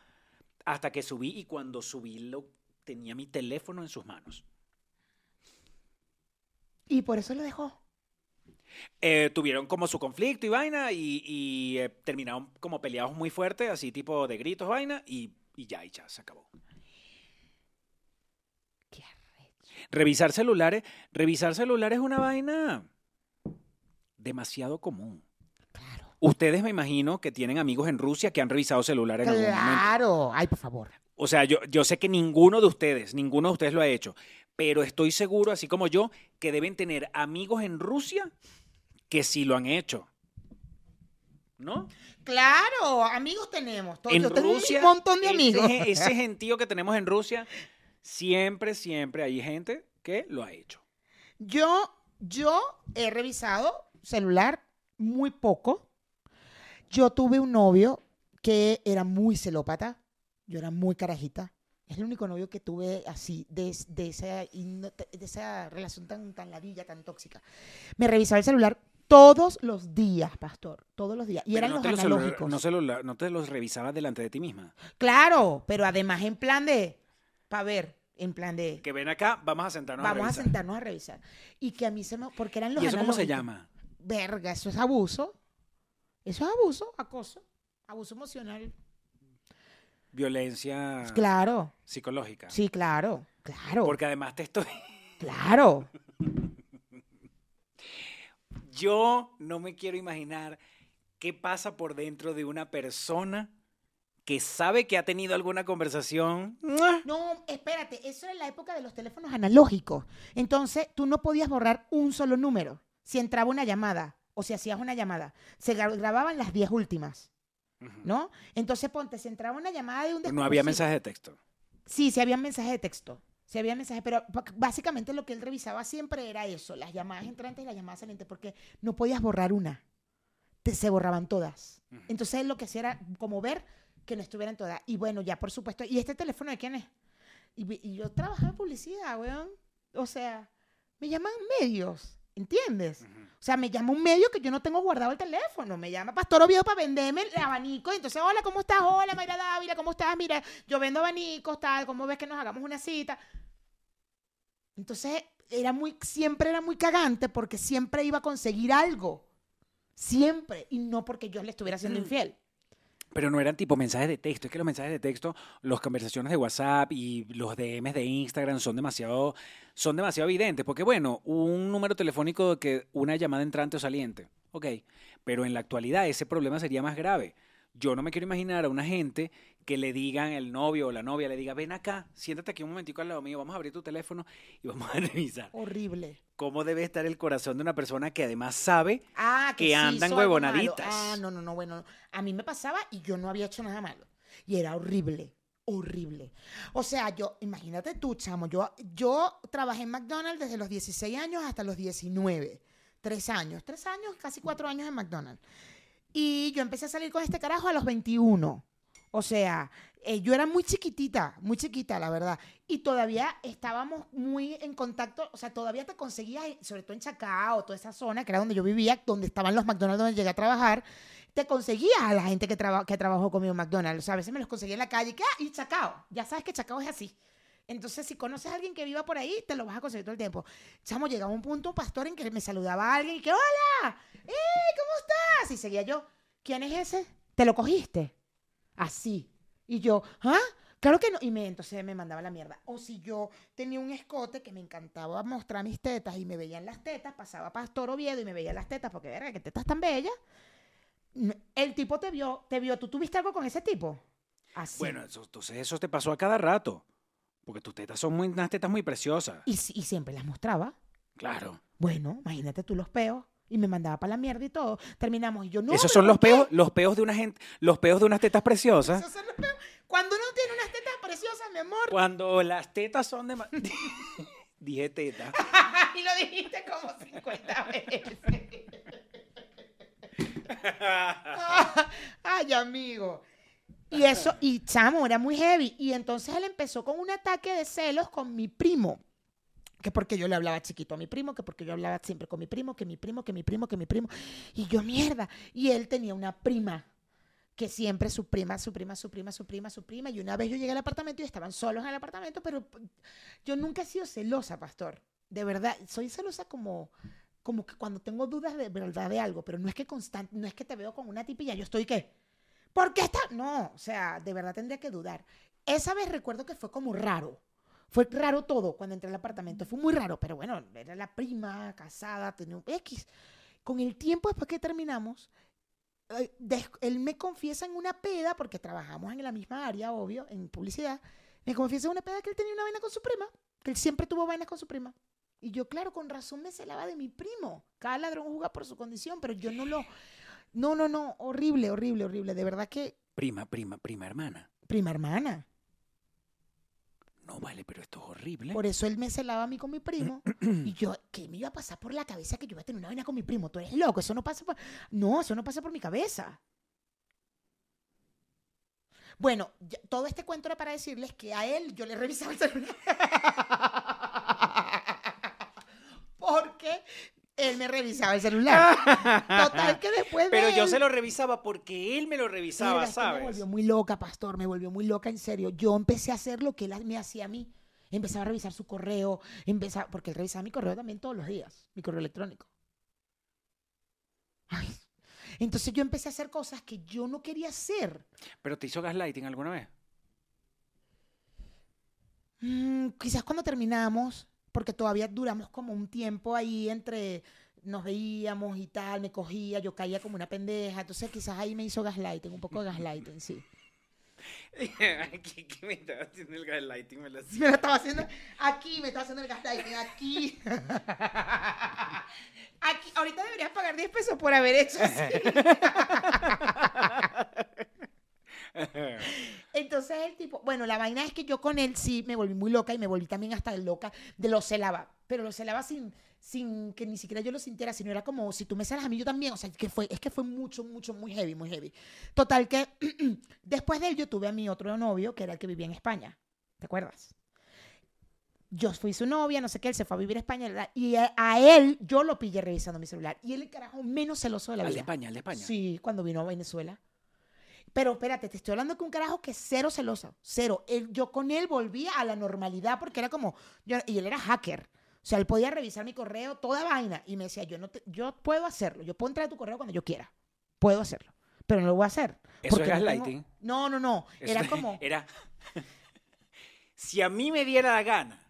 Hasta que subí y cuando subí lo, tenía mi teléfono en sus manos. Y por eso lo dejó. Eh, tuvieron como su conflicto y vaina y, y, eh, terminaron como peleados muy fuertes, así tipo de gritos, vaina, y, y ya, y ya, se acabó. Qué arrecho. Revisar celulares, revisar celulares es una vaina demasiado común. Claro. Ustedes me imagino que tienen amigos en Rusia que han revisado celulares en algún momento. Claro. Ay, por favor. O sea, yo, yo sé que ninguno de ustedes, ninguno de ustedes lo ha hecho, pero estoy seguro, así como yo, que deben tener amigos en Rusia que sí lo han hecho. ¿No? Claro, amigos tenemos. Todos- en yo tengo Rusia, un montón de amigos. Ese, gentío que tenemos en Rusia, siempre, siempre hay gente que lo ha hecho. Yo, yo he revisado celular muy poco. Yo tuve un novio que era muy celópata. Yo era muy carajita. Es el único novio que tuve así, de, de esa, de esa relación tan, tan ladilla, tan tóxica. Me revisaba el celular todos los días, pastor. Todos los días. Y Pero eran no los analógicos. no, te los revisabas delante de ti misma. Claro, pero además en plan de, para ver, en plan de, Que ven acá, vamos a sentarnos vamos a, revisar. sentarnos a revisar. Y que a mí se me, porque eran los ¿Y eso cómo se llama? Verga, eso es abuso. Eso es abuso, acoso, abuso emocional. Violencia Claro, psicológica. sí, claro, claro, Porque además te estoy... claro. Yo no me quiero imaginar qué pasa por dentro de una persona que sabe que ha tenido alguna conversación. No, espérate, eso era en la época de los teléfonos analógicos. Entonces, tú no podías borrar un solo número si entraba una llamada o si hacías una llamada. Se gra- grababan las 10 últimas. ¿no? Entonces, ponte, si entraba una llamada de un No había mensaje de texto. Sí, sí había mensajes de texto. Sí había mensajes, pero básicamente lo que él revisaba siempre era eso, las llamadas entrantes y las llamadas salientes, porque no podías borrar una. Te, se borraban todas. Entonces él lo que hacía era como ver que no estuvieran todas. Y bueno, ya por supuesto. ¿Y este teléfono de quién es? Y, y yo trabajaba en publicidad, weón. O sea, me llaman medios, ¿entiendes? O sea, me llama un medio que yo no tengo guardado el teléfono. Me llama Pastor Oviedo para venderme el abanico. Y entonces, hola, ¿cómo estás? Hola, Mayra Dávila, ¿cómo estás? Mira, yo vendo abanicos, tal. ¿Cómo ves que nos hagamos una cita? Entonces, era muy, siempre era muy cagante porque siempre iba a conseguir algo. Siempre. Y no porque yo le estuviera siendo Mm. infiel. Pero no eran tipo mensajes de texto. Es que los mensajes de texto, las conversaciones de WhatsApp y los DMs de Instagram son demasiado, son demasiado evidentes. Porque, bueno, un número telefónico que una llamada entrante o saliente. Ok. Pero en la actualidad ese problema sería más grave. Yo no me quiero imaginar a una gente que le digan, el novio o la novia le diga, ven acá, siéntate aquí un momentico al lado mío, vamos a abrir tu teléfono y vamos a revisar Horrible. cómo debe estar el corazón de una persona que además sabe Ah, que, Que sí andan huevonaditas. Ah, no, no, no, bueno. A mí me pasaba y yo no había hecho nada malo. Y era horrible, horrible. O sea, yo, imagínate tú, chamo, yo, yo trabajé en McDonald's desde los 16 años hasta los 19. Tres años, tres años, casi cuatro años en McDonald's. Y yo empecé a salir con este carajo a los 21. O sea, eh, yo era muy chiquitita, muy chiquita, la verdad. Y todavía estábamos muy en contacto, o sea, todavía te conseguías, sobre todo en Chacao, toda esa zona, que era donde yo vivía, donde estaban los McDonald's donde llegué a trabajar, te conseguías a la gente que, que trabajó conmigo en McDonald's. O sea, a veces me los conseguía en la calle, que, ah, y Chacao, ya sabes que Chacao es así. Entonces, si conoces a alguien que viva por ahí, te lo vas a conseguir todo el tiempo. Chamo, llegaba un punto, pastor, en que me saludaba a alguien y que, hola, ¡eh! ¿Cómo estás? Y seguía yo, ¿quién es ese? ¿Te lo cogiste? Así. Y yo, ¿ah? Claro que no. Y me, entonces me mandaba la mierda. O si yo tenía un escote que me encantaba mostrar mis tetas y me veían las tetas, pasaba Pastor Oviedo y me veía las tetas porque, verga, que tetas tan bellas. El tipo te vio, te vio. ¿Tú tuviste algo con ese tipo? Así. Bueno, eso- entonces eso te pasó a cada rato. Porque tus tetas son muy, unas tetas muy preciosas. Y siempre las mostraba. Claro. Bueno, imagínate tú los peos. Y me mandaba para la mierda y todo. Terminamos y yo no. Esos son los peos, los peos de una gente, los peos de unas tetas preciosas. Esos son los peos. Cuando uno tiene unas tetas preciosas, mi amor. Cuando las tetas son de... Dije teta. y lo dijiste como 50 veces. Ay, amigo. Y eso, y chamo, era muy heavy. Y entonces él empezó con un ataque de celos con mi primo. Que porque yo le hablaba chiquito a mi primo, que porque yo hablaba siempre con mi primo, que mi primo, que mi primo, que mi primo. Y yo, mierda. Y él tenía una prima, que siempre su prima, su prima, su prima, su prima, su prima. Y una vez yo llegué al apartamento y estaban solos en el apartamento, pero yo nunca he sido celosa, pastor. De verdad, soy celosa como, como que cuando tengo dudas de verdad de algo, pero no es que constante, no es que te veo con una tipilla, yo estoy que, ¿por qué está? No, o sea, de verdad tendría que dudar. Esa vez recuerdo que fue como raro. Fue raro todo cuando entré al apartamento. Fue muy raro, pero bueno, era la prima, casada, tenía un X. Con el tiempo después que terminamos, él me confiesa en una peda, porque trabajamos en la misma área, obvio, en publicidad. Me confiesa en una peda que él tenía una vaina con su prima, que él siempre tuvo vainas con su prima. Y yo, claro, con razón me celaba de mi primo. Cada ladrón juzga por su condición, pero yo no lo. No, no, no. Horrible, horrible, horrible. De verdad que. Prima, prima, prima hermana. Prima hermana. No vale, pero esto es horrible. Por eso él me celaba a mí con mi primo. y yo, ¿qué me iba a pasar por la cabeza que yo iba a tener una vaina con mi primo? Tú eres loco, eso no pasa por. No, eso no pasa por mi cabeza. Bueno, ya- todo este cuento era para decirles que a él yo le revisaba el celular. Porque él me revisaba el celular. Total, que después de Pero yo se lo revisaba porque él me lo revisaba, Verga, es que Me ¿sabes? volvió muy loca, pastor, me volvió muy loca, en serio. Yo empecé a hacer lo que él me hacía a mí. Empezaba a revisar su correo, empezaba, porque él revisaba mi correo también todos los días, mi correo electrónico. Ay. Entonces yo empecé a hacer cosas que yo no quería hacer. Pero te hizo gaslighting alguna vez. Mm, quizás cuando terminamos, porque todavía duramos como un tiempo ahí entre nos veíamos y tal, me cogía, yo caía como una pendeja, entonces quizás ahí me hizo gaslighting, un poco de gaslighting, sí. Aquí, aquí me estaba haciendo el gaslighting, me lo hacía. Me lo estaba haciendo aquí, me estaba haciendo el gaslighting, aquí. aquí. Ahorita deberías pagar 10 pesos por haber hecho así. Entonces el tipo, bueno, la vaina es que yo con él sí me volví muy loca y me volví también hasta loca de lo celaba, pero lo celaba sin, sin que ni siquiera yo lo sintiera, sino era como si tú me celas a mí yo también, o sea, que fue, es que fue mucho, mucho, muy heavy, muy heavy. Total que después de él yo tuve a mi otro novio, que era el que vivía en España, ¿te acuerdas? Yo fui su novia, no sé qué, él se fue a vivir a España ¿verdad? y a, él yo lo pillé revisando mi celular y él el carajo menos celoso de la Al de vida. España, al de España. Sí, cuando vino a Venezuela. Pero espérate, te estoy hablando que un carajo que es cero celosa, cero. Él- yo con él volvía a la normalidad porque era como, yo- y él era hacker. O sea, él podía revisar mi correo, toda vaina, y me decía, yo no te- yo puedo hacerlo, yo puedo entrar a tu correo cuando yo quiera, puedo hacerlo, pero no lo voy a hacer. ¿Eso porque es no tengo- gaslighting? No, no, no, Eso era como, Era. si a mí me diera la gana,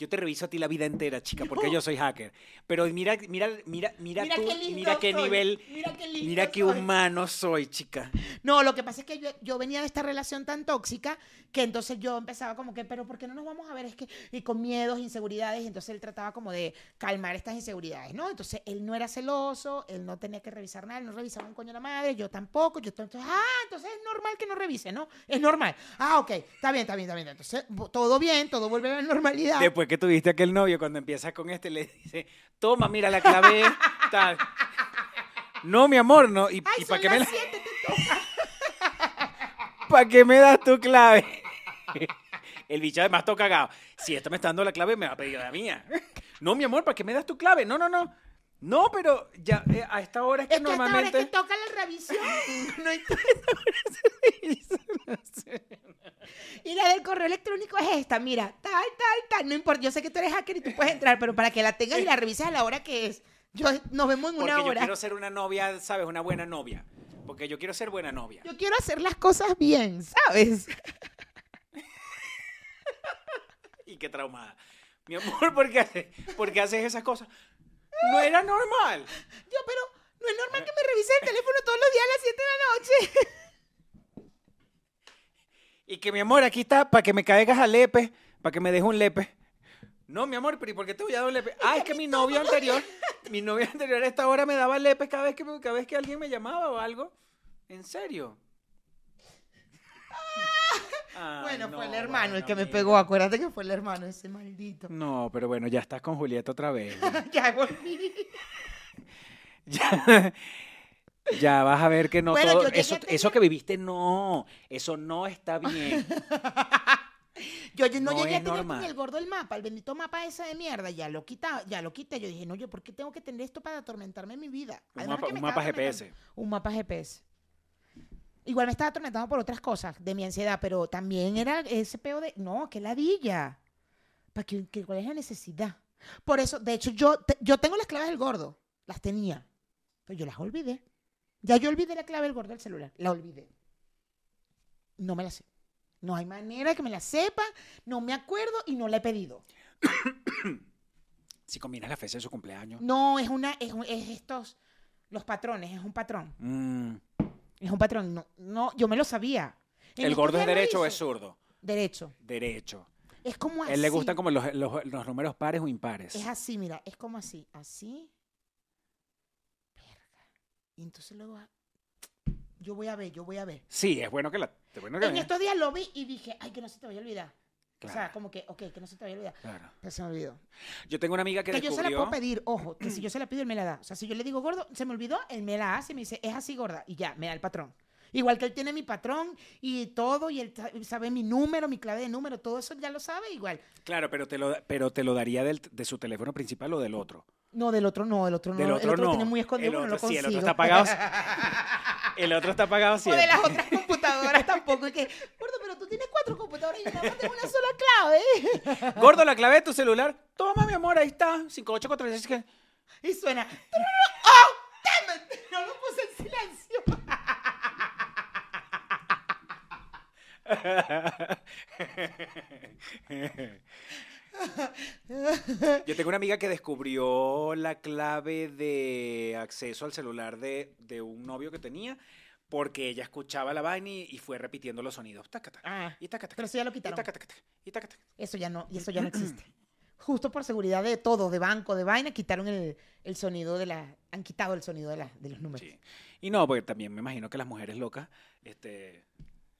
yo te reviso a ti la vida entera, chica, porque yo soy hacker. Pero mira, mira, mira, mira, Mira tú, qué lindo mira qué soy, nivel, mira qué lindo mira qué soy. humano soy, chica. No, lo que pasa es que yo, yo venía de esta relación tan tóxica que entonces yo empezaba como que, pero ¿por qué no nos vamos a ver? Es que, y con miedos, inseguridades, y entonces él trataba como de calmar estas inseguridades, ¿no? Entonces él no era celoso, él no tenía que revisar nada, él no revisaba un coño de la madre, yo tampoco, yo entonces, ah, entonces es normal que no revise, ¿no? Es normal. Ah, ok, está bien, está bien, está bien. Entonces, todo bien, todo vuelve a la normalidad. Después que tuviste aquel novio, cuando empiezas con este, le dice, toma, mira la clave, tal. No, mi amor, no. ¿Y, Ay, y para qué, me las la- siete, te toca. pa' qué me das tu clave? El bicho además todo cagado. Si esta me está dando la clave, me va a pedir la mía. No, mi amor, ¿para qué me das tu clave? No, no, no. No, pero ya eh, a esta hora es que Es que ahora es normalmente... que toca la revisión. No hay- Y la del correo electrónico es esta, mira, tal, tal, tal. No importa, yo sé que tú eres hacker y tú puedes entrar, pero para que la tengas y la revises a la hora que es. Yo, nos vemos en Porque una yo hora. quiero ser una novia, ¿sabes? Una buena novia. Porque yo quiero ser buena novia. Yo quiero hacer las cosas bien, ¿sabes? qué traumada. Mi amor, ¿por qué, haces, por qué haces esas cosas? No era normal. Yo, pero no es normal que me revise el teléfono todos los días a las 7 de la noche. Y que mi amor, aquí está, para que me caigas a lepe, para que me dejes un lepe. No, mi amor, pero ¿y por qué te voy a dar un lepe? Ah, es que mi novio anterior, mi novio anterior a esta hora me daba lepe cada vez que, me- cada vez que alguien me llamaba o algo. ¿En serio? Ay, bueno, fue el no, hermano el que me pegó. Acuérdate que fue el hermano, ese maldito. No, pero bueno, ya estás con Julieta otra vez. ya volví. ya, ya vas a ver que no Bueno, todo. yo Eso, a tener- eso que viviste, no. Eso no está bien. Yo ya no, No llegué a tener normal. ni el gordo el mapa, el bendito mapa ese de mierda. Ya lo quita, ya lo quité. Yo dije, no, yo, ¿por qué tengo que tener esto para atormentarme en mi vida? Un mapa, un. GPS. Un mapa GPS. Igual me estaba atormentando por otras cosas de mi ansiedad, pero también era ese peo de, no, qué ladilla. ¿Para qué, qué- ¿Cuál es la necesidad? Por eso, de hecho, yo, te- yo tengo las claves del gordo. Las tenía. Pero yo las olvidé. Ya yo olvidé la clave del gordo del celular. La olvidé. No me la sé. No hay manera que me la sepa. No me acuerdo y no la he pedido. Si combinas la fecha de su cumpleaños. No, es una, es, es estos, los patrones, es un patrón. Mm. Es un patrón. No, no, yo me lo sabía. En ¿El gordo es derecho o es zurdo? Derecho. Derecho. Es como así. A él le gustan como los, los- los números pares o impares. Es así, mira, es como así. Así. Verga. Y entonces luego. Yo voy a ver, yo voy a ver. Sí, es bueno que la. bueno que En estos días lo vi y dije, ay, que no se te vaya a olvidar. O sea, como que, ok, que no se te vaya a olvidar. Claro. Pero se me olvidó. Yo tengo una amiga que, Que yo se la puedo pedir, ojo, que si yo se la pido, él me la da. O sea, si yo le digo gordo, se me olvidó, él me la hace y me dice, es así gorda. Y ya, me da el patrón. Igual que él tiene mi patrón y todo, y él sa- sabe mi número, mi clave de número, todo eso ya lo sabe igual. Claro, pero te lo, pero te lo daría del- de su teléfono principal o del otro. No, del otro no, del otro no. Del el otro otro lo no. tiene muy escondido, El pero no lo otro sí, el consigo. otro está apagado. El otro está apagado o siempre. de las otras computadoras tampoco. Es que, gordo, pero tú tienes cuatro computadoras y yo nada más tengo una sola clave. Gordo, la clave de tu celular. Toma, mi amor, ahí está. 5846. Y suena. ¡Oh! damn it! No lo puse en silencio. Yo tengo una amiga que descubrió la clave de acceso al celular de, de un novio que tenía porque ella escuchaba la vaina y, y fue repitiendo los sonidos. Taca, taca, Ah, y taca, taca, pero eso ya lo quitaron. taca, taca, taca, y taca, taca. Eso ya no, y eso ya no existe. Justo por seguridad de todo, de banco, de vaina, quitaron el, el sonido de la, han quitado el sonido de, la, de los números. Sí. Y no, porque también me imagino que las mujeres locas, este,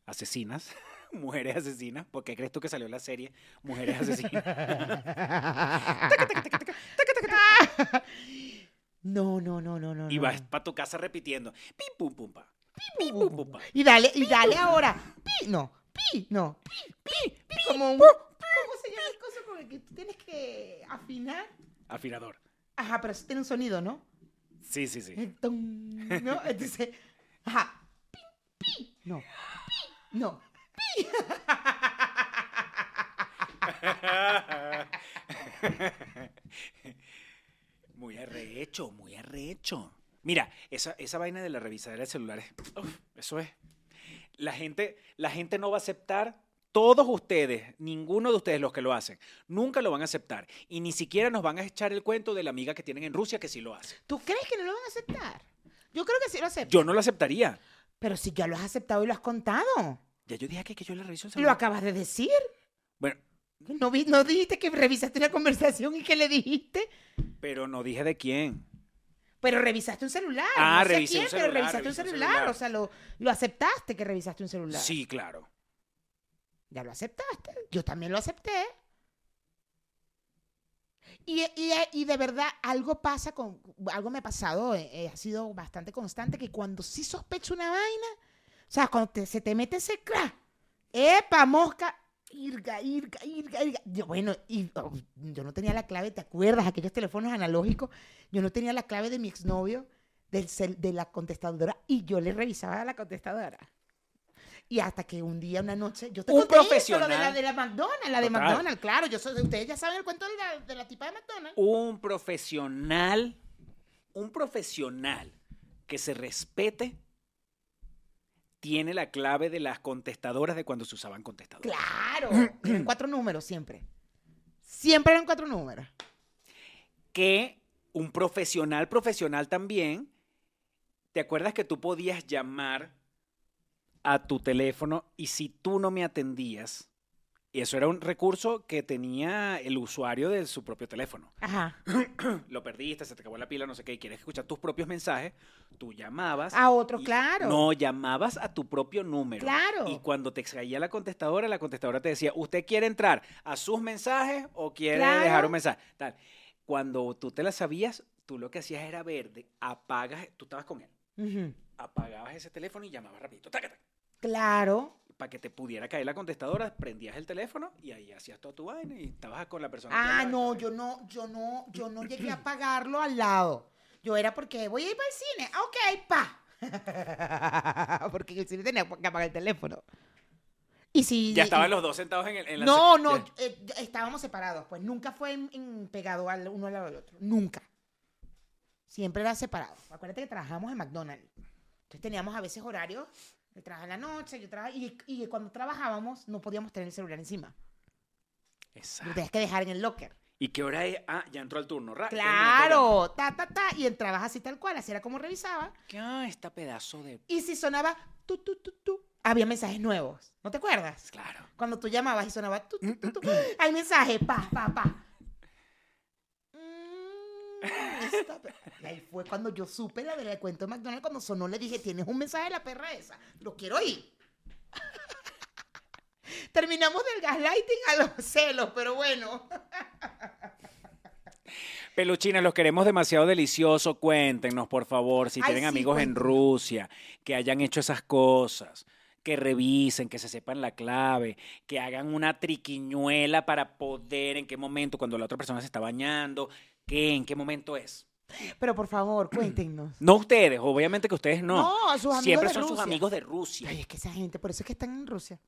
asesinas, mujeres asesinas, ¿por qué crees tú que salió la serie Mujeres Asesinas? No, no, no, no, no. y vas no. para tu casa repitiendo, pim, pum, pum, pa, pim, pum, pum, pa. Y dale, y dale ahora. Pi, no, pi, no, pi, pi, pi, como un, ¿cómo se llama el coso con el que tú tienes que afinar? Afinador. Ajá, pero eso tiene un sonido, ¿no? Sí, sí, sí. El tum, ¿No? Entonces, ajá, pi, pi, no, pi, no. muy arrecho, muy arrecho. Mira, esa, esa vaina de la revisadera de celulares, uf, eso es. La gente, la gente no va a aceptar, todos ustedes, ninguno de ustedes los que lo hacen, nunca lo van a aceptar. Y ni siquiera nos van a echar el cuento de la amiga que tienen en Rusia que sí lo hace. ¿Tú crees que no lo van a aceptar? Yo creo que sí lo aceptan. Yo no lo aceptaría. Pero si ya lo has aceptado y lo has contado. Ya yo dije aquí que yo le reviso Lo acabas de decir. Bueno, ¿No, vi- ¿No dijiste que revisaste una conversación y que le dijiste? pero no dije de quién. Pero revisaste un celular. Ah, no sé revisé un quién, pero revisaste un celular. O sea, lo, lo aceptaste que revisaste un celular. Sí, claro. Ya lo aceptaste. Yo también lo acepté. Y, y- y de verdad, algo pasa con. Algo me ha pasado, eh, eh, ha sido bastante constante, que cuando sí sospecho una vaina, sea, cuando te- se te mete ese crack, ¡epa, mosca! Irga, irga, irga, irga. Yo, bueno, y oh, yo no tenía la clave, ¿te acuerdas? Aquellos teléfonos analógicos, yo no tenía la clave de mi exnovio del cel- de la contestadora y yo le revisaba la contestadora. Y hasta que un día, una noche, yo te Un eso, profesional. lo de la de la McDonald's, la de Total. McDonald's, claro. Yo soy, ustedes ya saben el cuento de la, de la tipa de McDonald's. un profesional, un profesional que se respete, tiene la clave de las contestadoras de cuando se usaban contestadoras. Claro, eran cuatro números siempre. Siempre eran cuatro números. que un profesional profesional también, ¿te acuerdas que tú podías llamar a tu teléfono y si tú no me atendías, y eso era un recurso que tenía el usuario de su propio teléfono. Ajá. Lo perdiste, se te acabó la pila, no sé qué, y quieres escuchar tus propios mensajes, tú llamabas. A otro, y- claro. No, llamabas a tu propio número. Claro. Y cuando te caía la contestadora, la contestadora te decía, ¿usted quiere entrar a sus mensajes o quiere Claro. dejar un mensaje? Tal. Cuando tú te la sabías, tú lo que hacías era ver, de- apagas, tú estabas con él, Ujú. apagabas ese teléfono y llamabas rapidito, taca, taca, Claro. Para que te pudiera caer la contestadora, prendías el teléfono y ahí hacías toda tu vaina y estabas con la persona. que Ah, hablaba. no, yo no, yo no, yo no llegué a pagarlo al lado. Yo era porque voy a ir para el cine. Ah, Ok, pa. porque en el cine tenía que apagar el teléfono. Y si Ya estaban los dos sentados en, el, en la No, no, eh, estábamos separados, pues nunca fue en- en pegado al uno al lado del otro, nunca. Siempre era separado. Acuérdate que trabajamos en McDonald's. Entonces teníamos a veces horarios, yo trabajaba en la noche, yo trabajaba, y, y cuando trabajábamos no podíamos tener el celular encima. Lo Exacto. tenías que dejar en el locker. ¿Y qué hora es? Ah, ya entró el turno. ra- Claro, ta, ta, ta, y entrabas así tal cual, así era como revisaba. ¿Qué? Ah, esta pedazo de... Y si sonaba tu, tu, tu, tu, había mensajes nuevos. ¿No te acuerdas? Claro. Cuando tú llamabas y sonaba tu, tu, tu, tu, hay mensaje, pa, pa, pa. Esta Y ahí fue cuando yo supe la del cuento de McDonald's. Cuando sonó, le dije: Tienes un mensaje de la perra esa. Lo quiero oír. Terminamos del gaslighting a los celos, pero bueno. Peluchines, los queremos demasiado delicioso. Cuéntenos, por favor, si Ay, tienen sí, amigos en. Rusia que hayan hecho esas cosas, que revisen, que se sepan la clave, que hagan una triquiñuela para poder, en qué momento, cuando la otra persona se está bañando, qué, en qué momento es. Pero por favor, cuéntenos. No ustedes, obviamente que ustedes no. No, sus amigos Siempre de son sus Rusia. amigos de Rusia. Ay, es que esa gente, por eso es que están en Rusia.